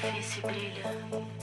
Здесь и бриллиант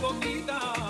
poquita.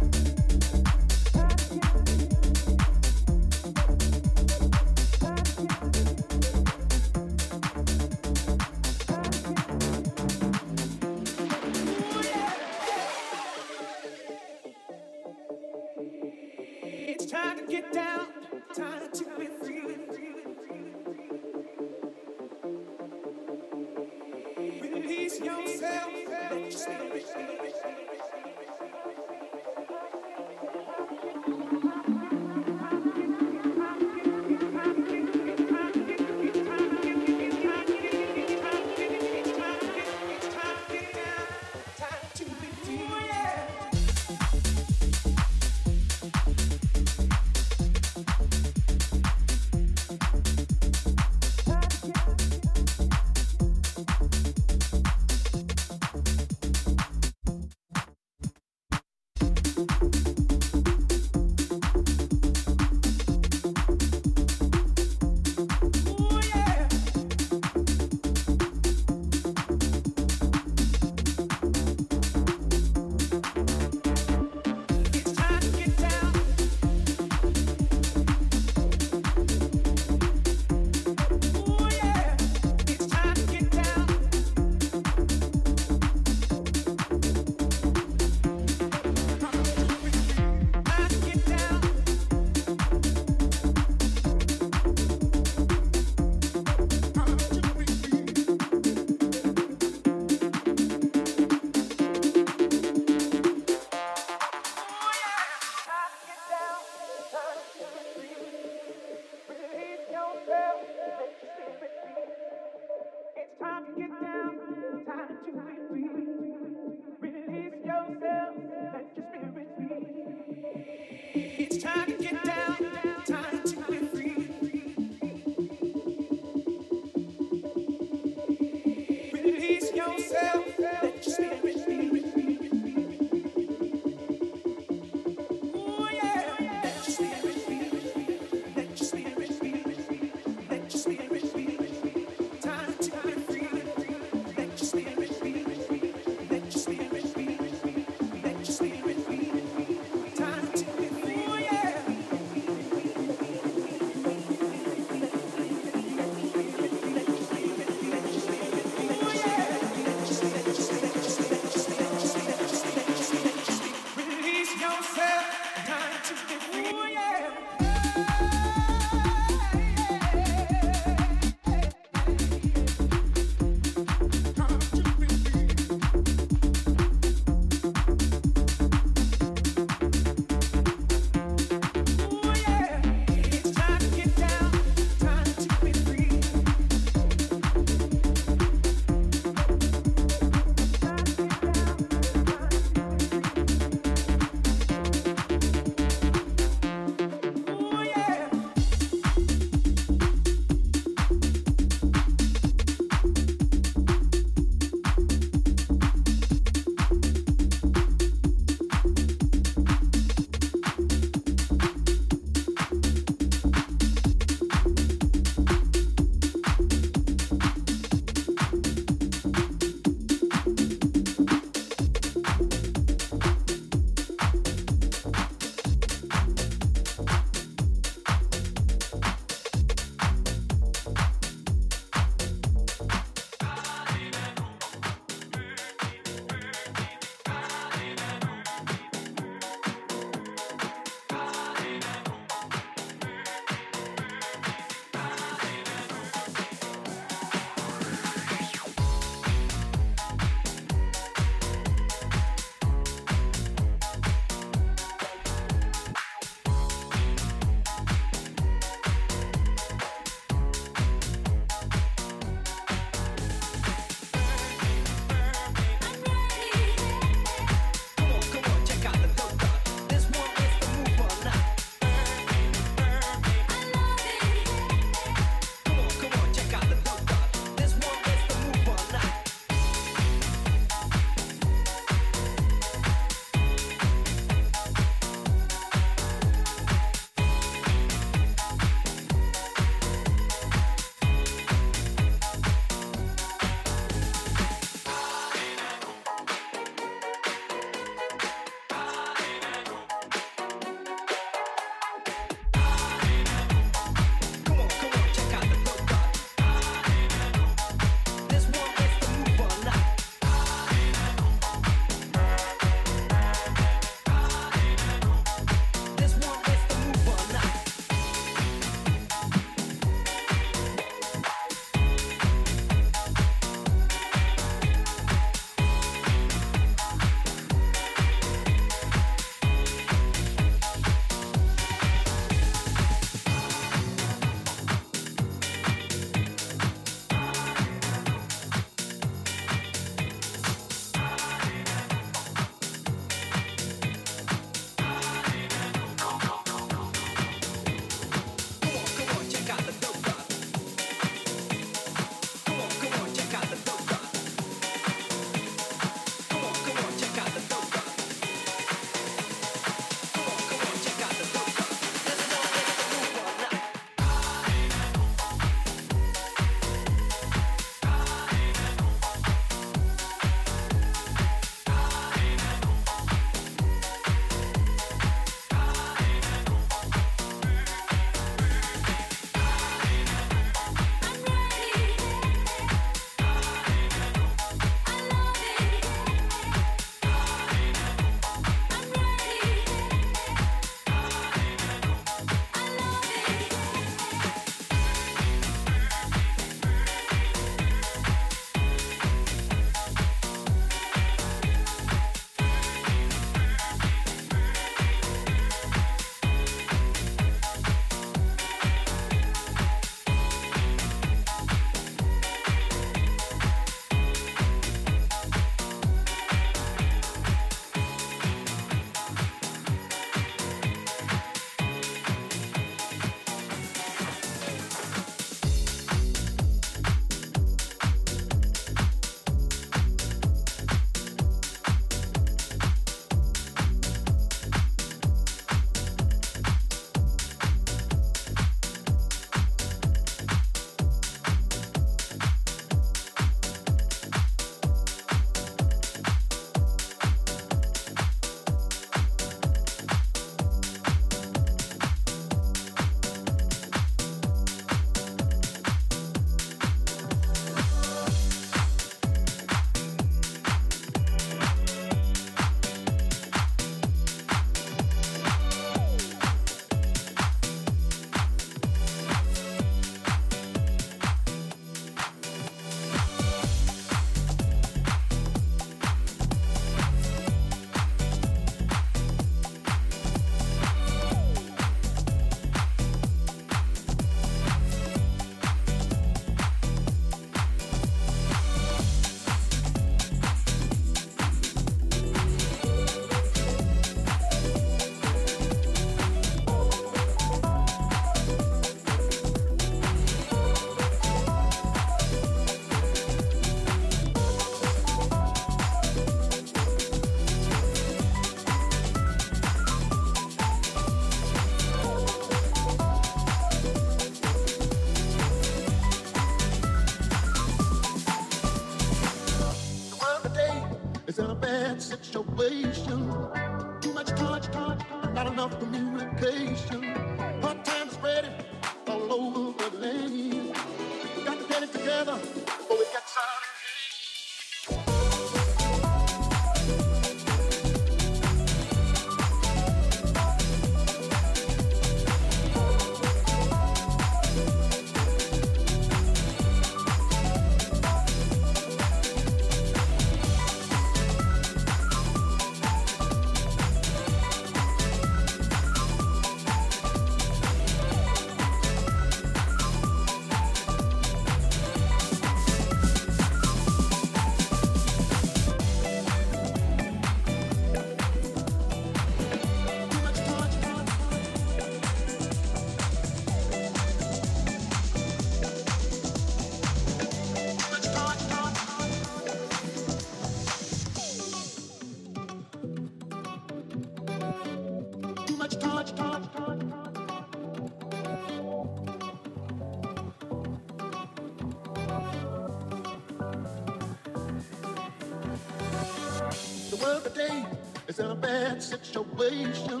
situation.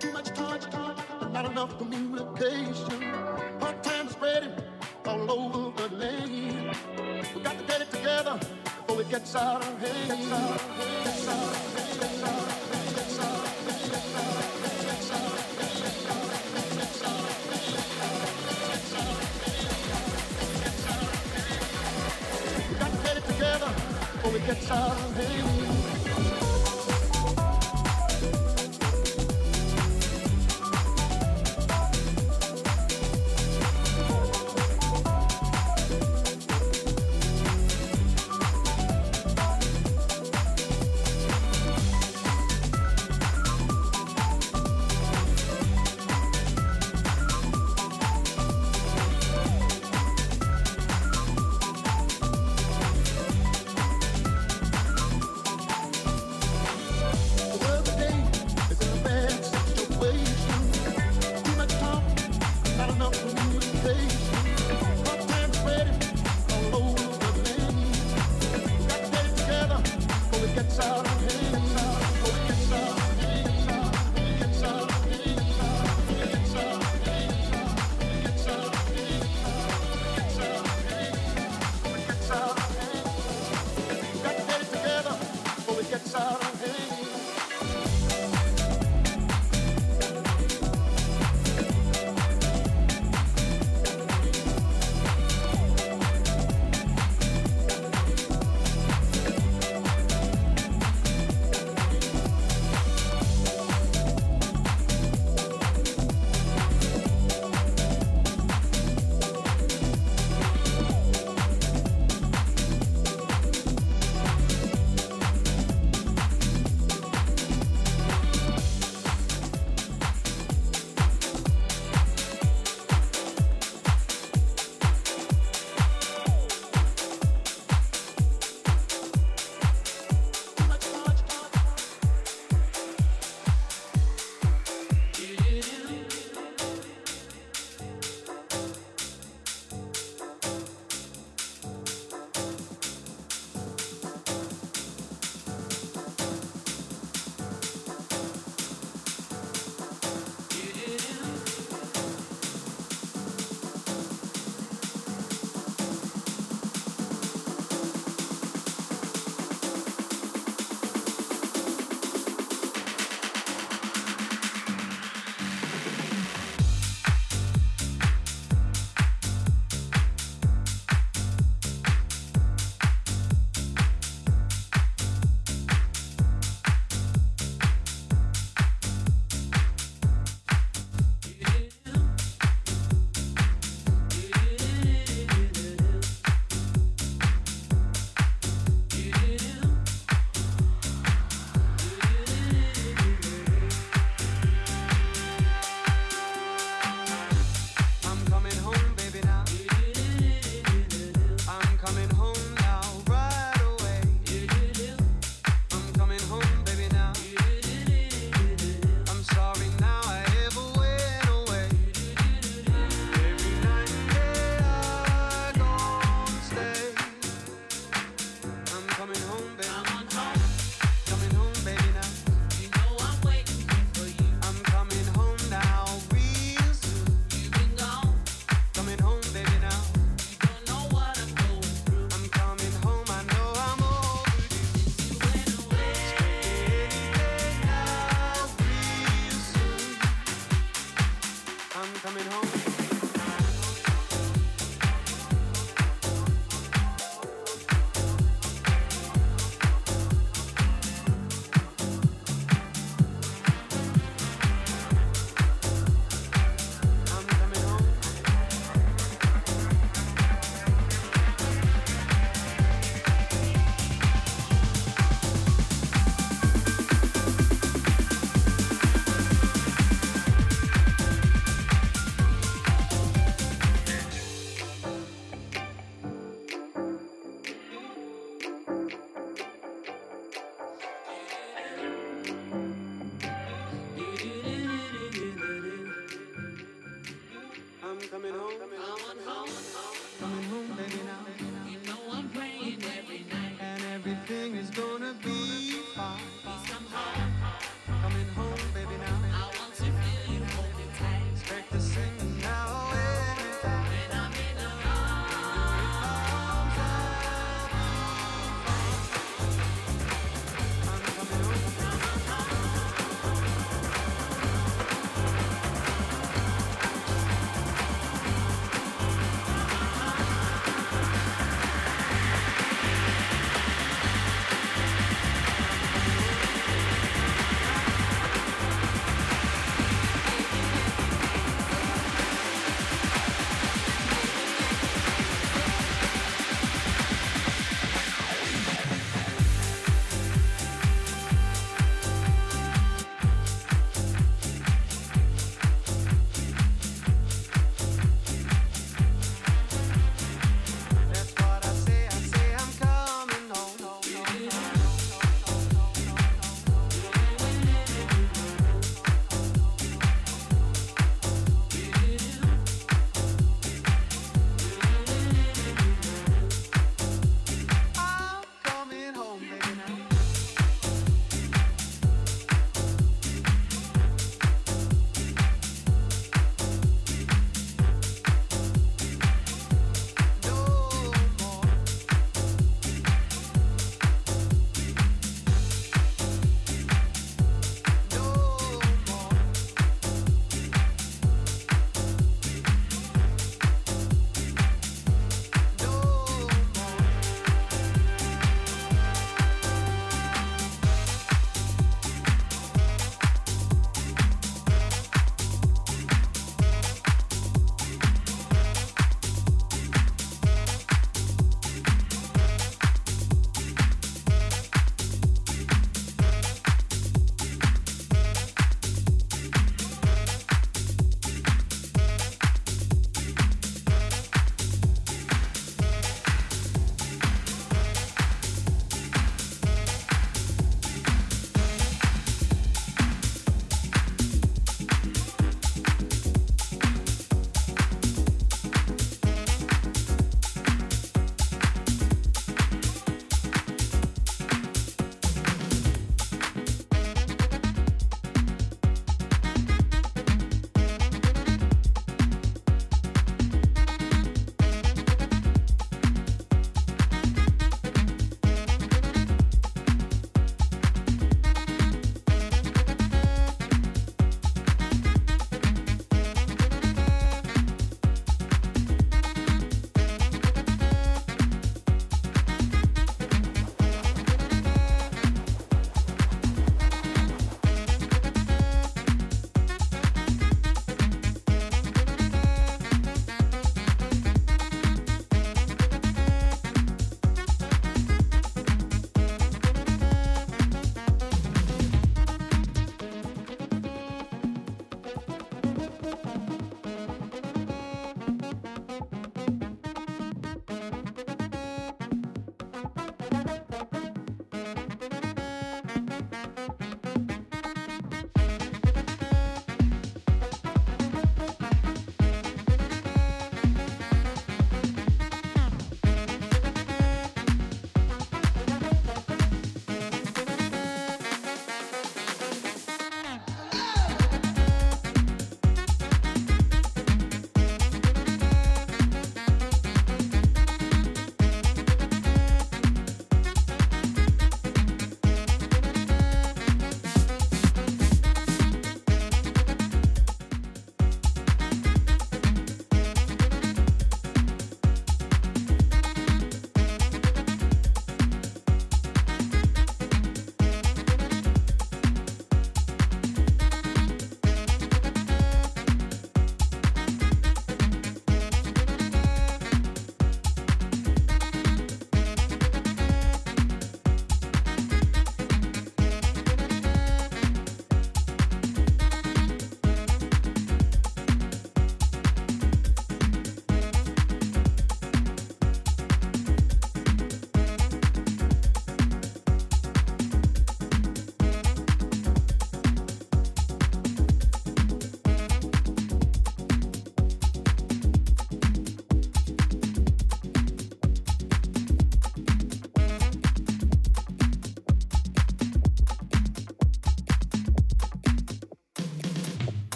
Too much touch, touch, not enough communication. Part time spreading all over the land. We got to get it together before it gets out of hand.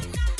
Yeah.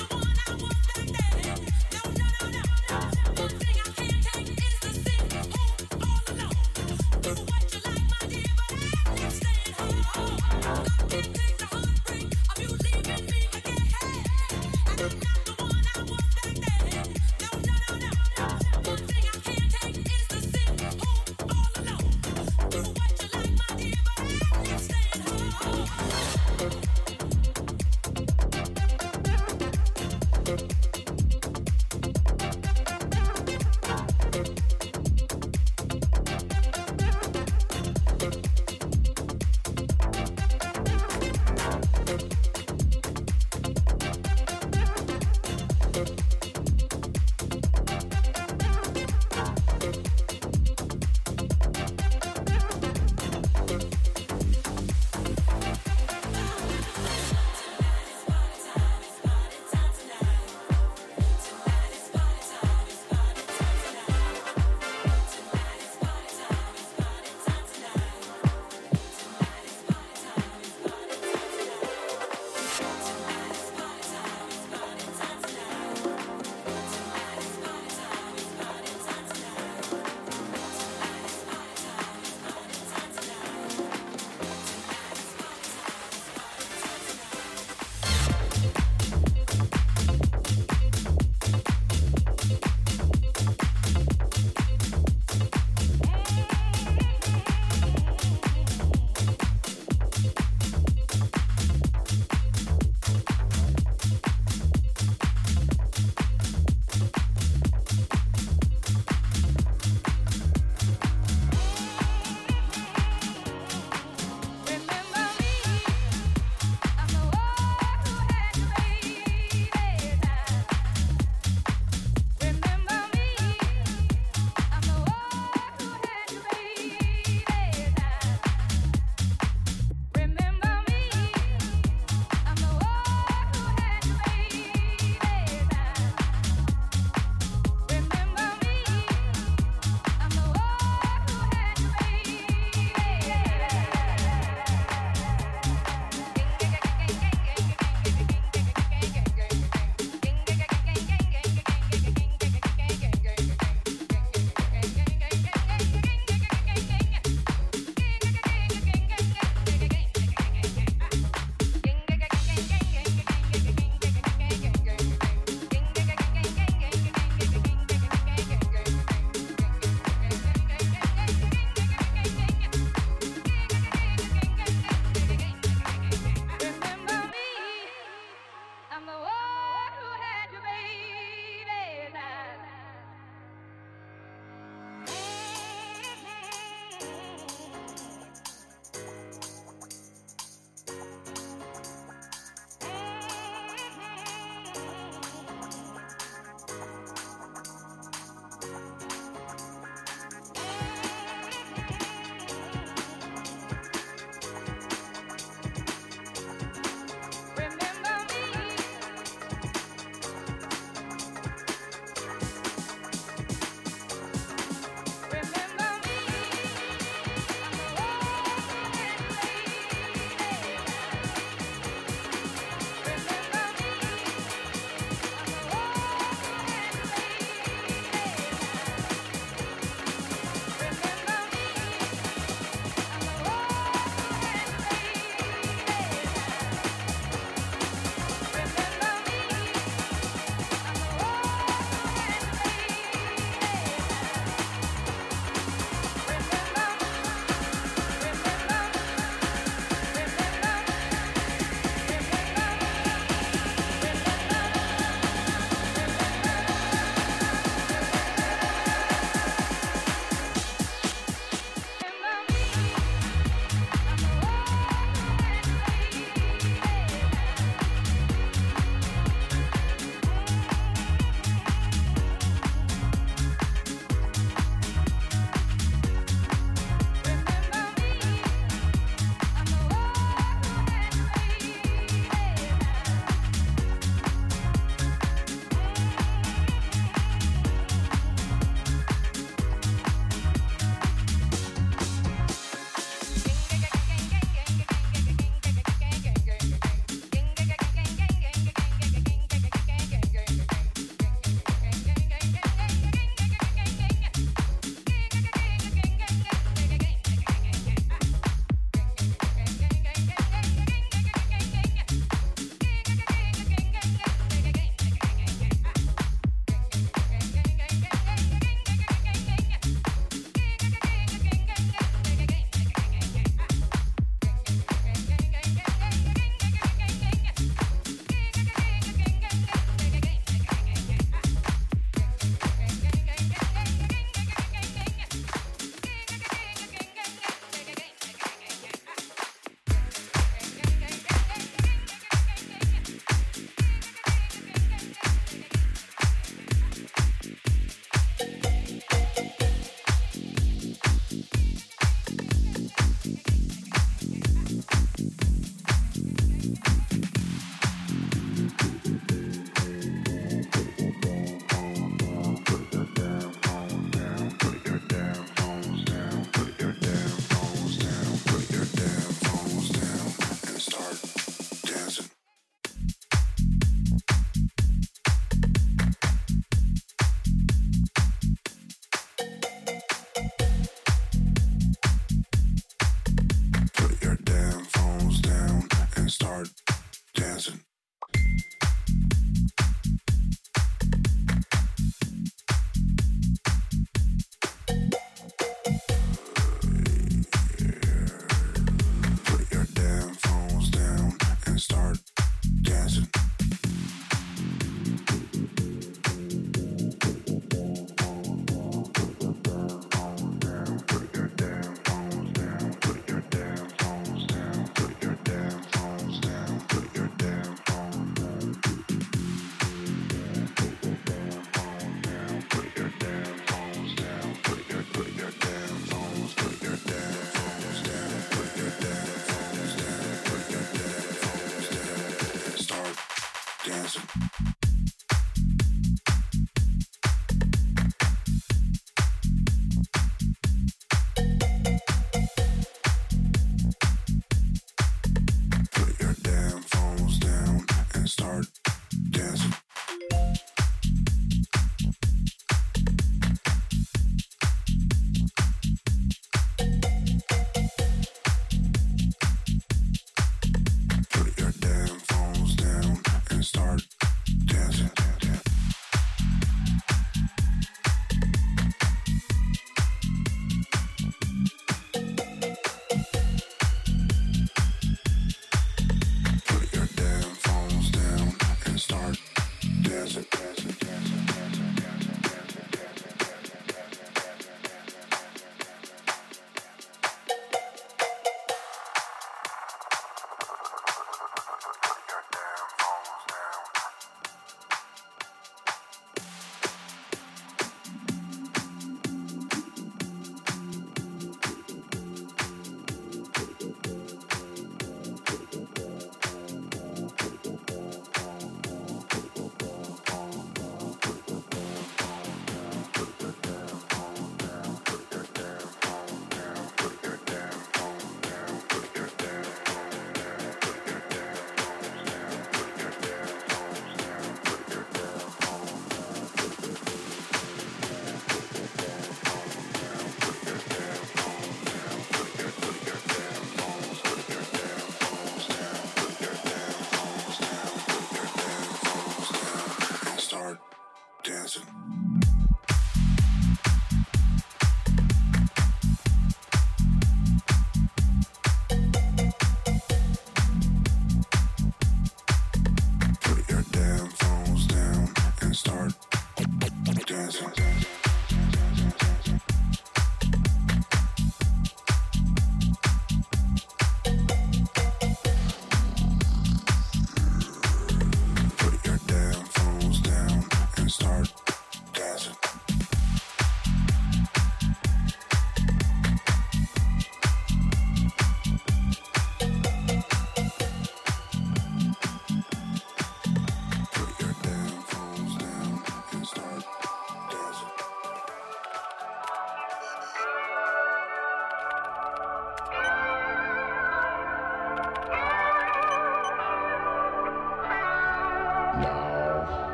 Jazz.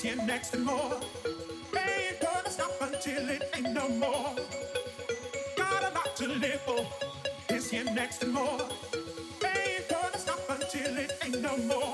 this here next and more. Ain't gonna stop until it ain't no more. Got a lot to live oh, for. This here next and more. Ain't gonna stop until it ain't no more.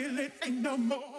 till it ain't no more.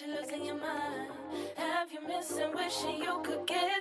you losing your mind. Have you missing, wishing you could get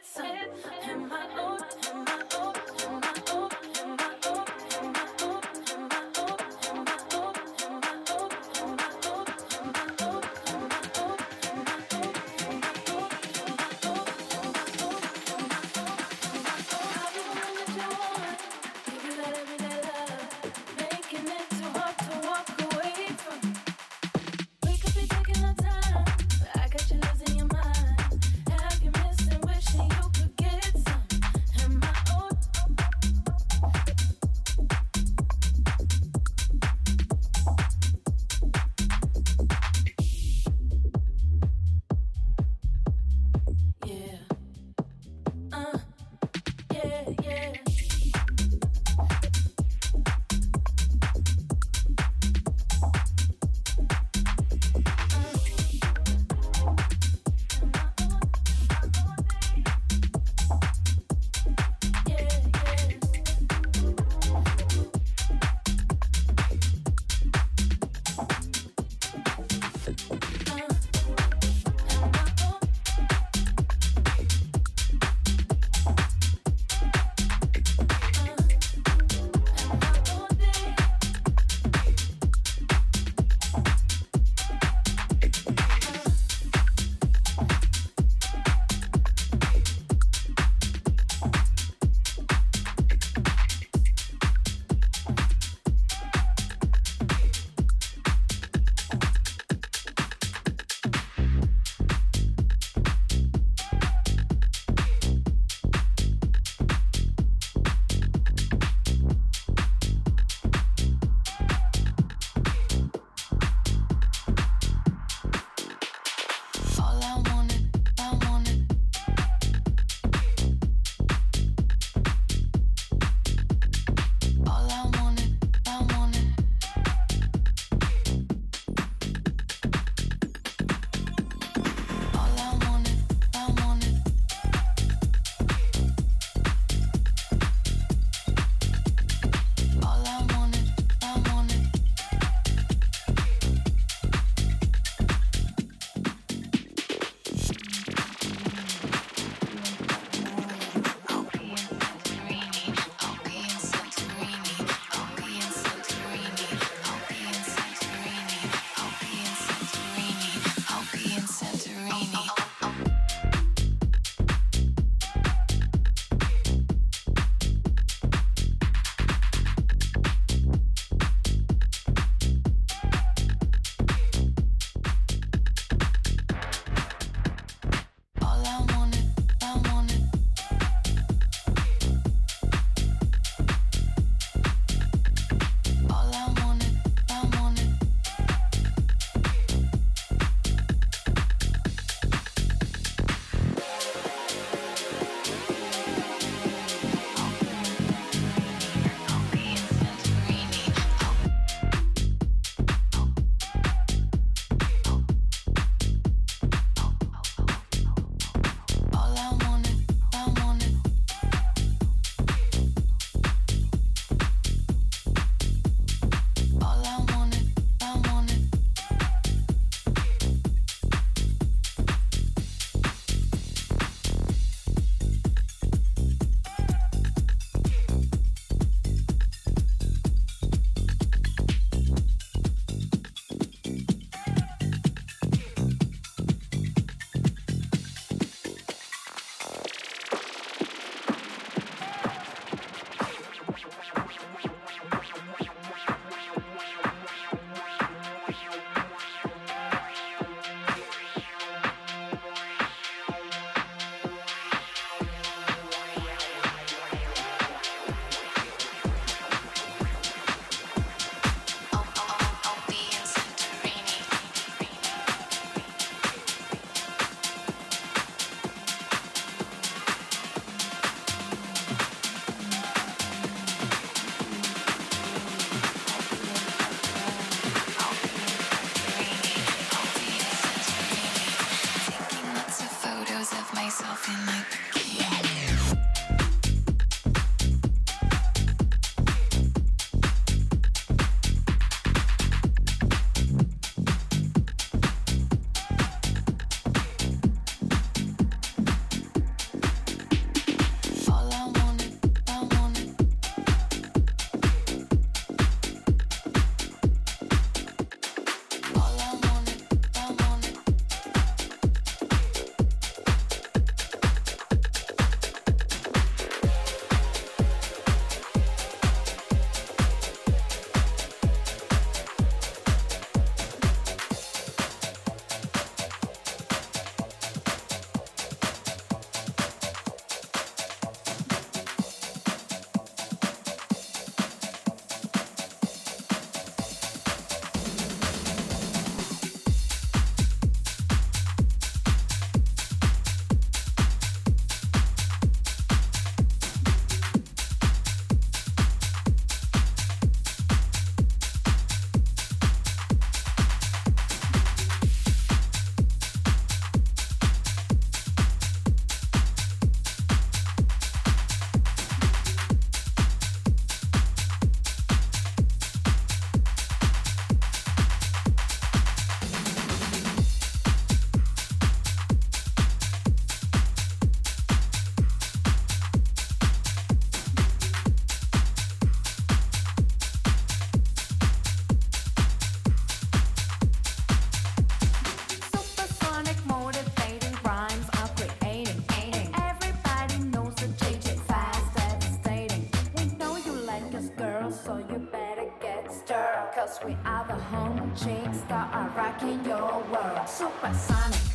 in your world. Supersonic.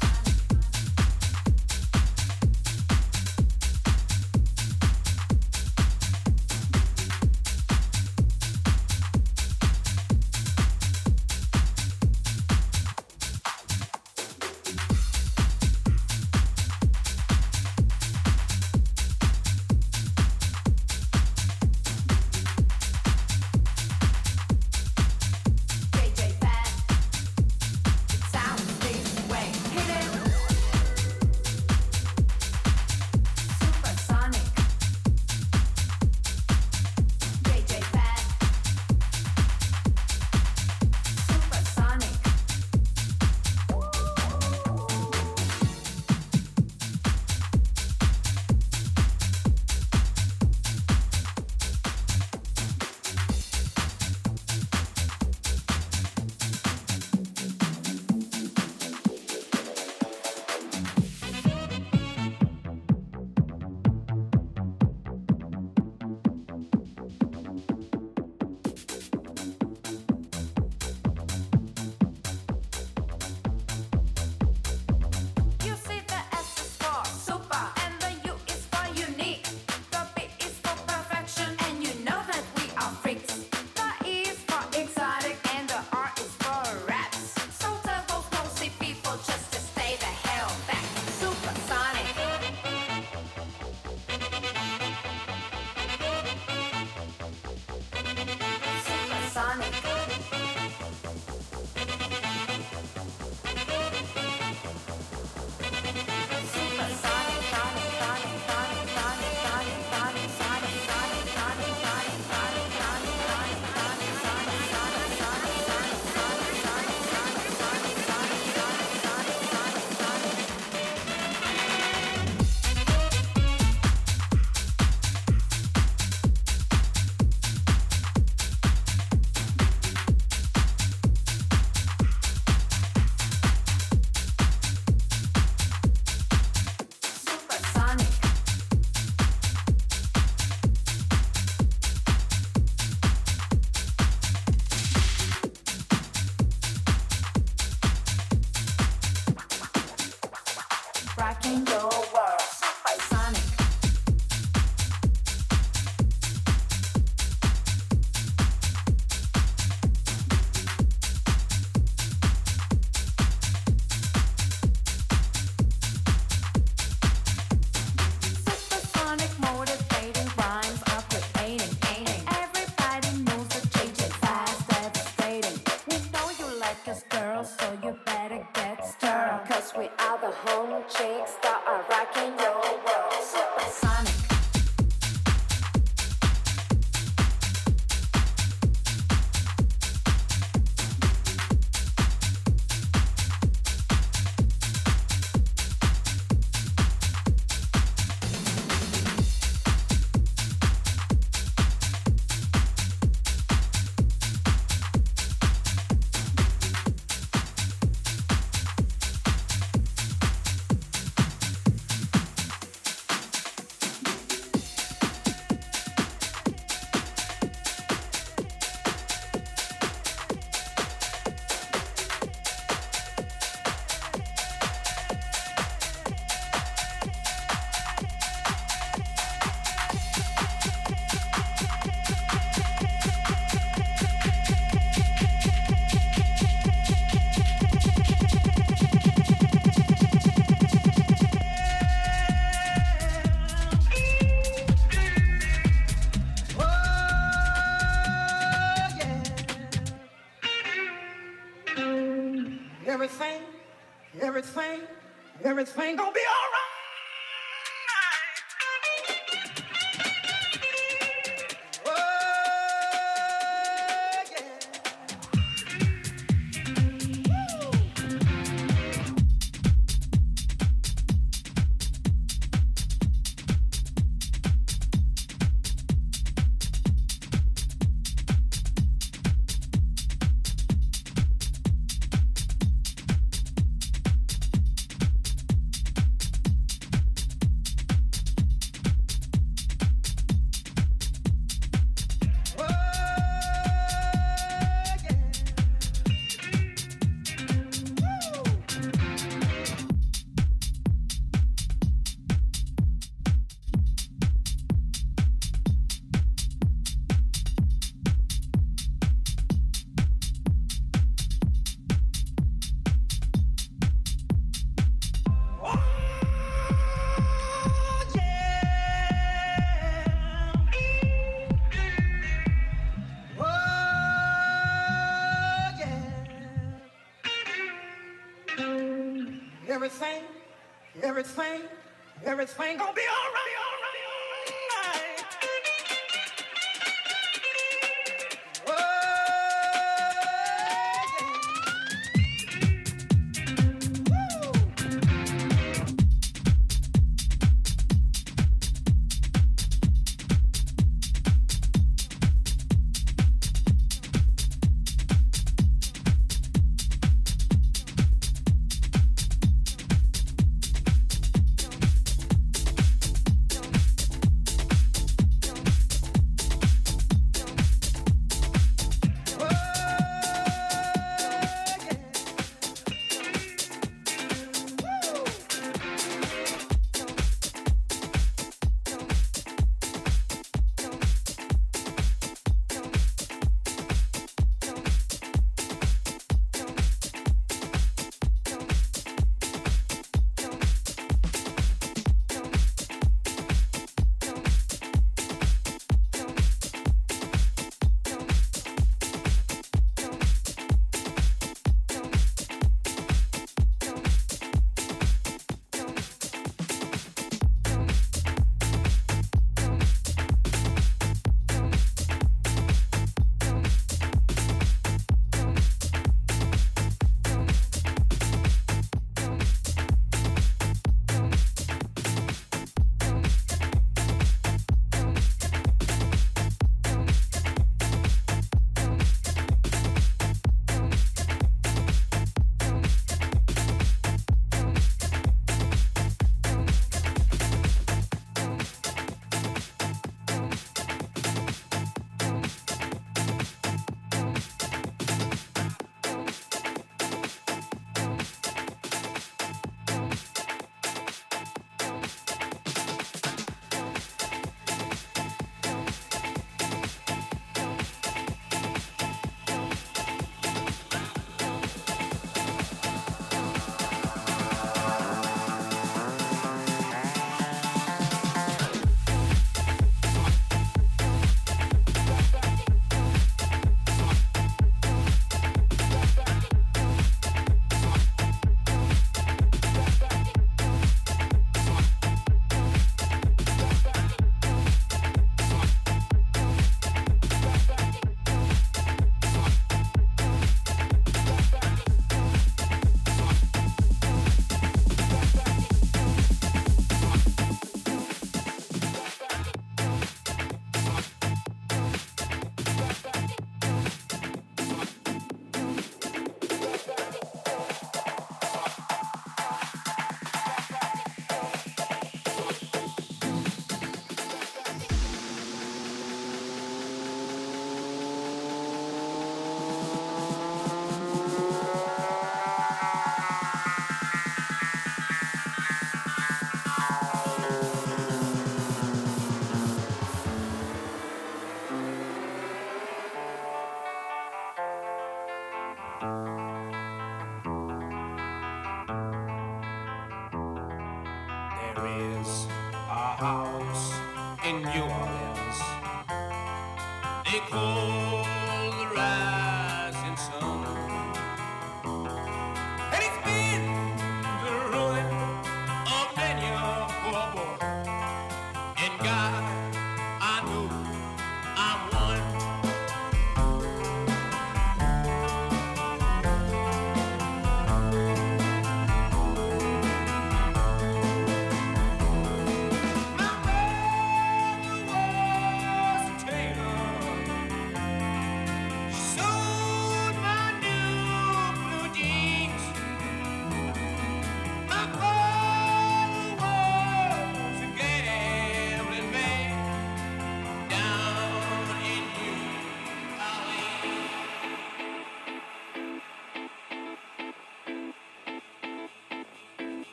this ain't gonna be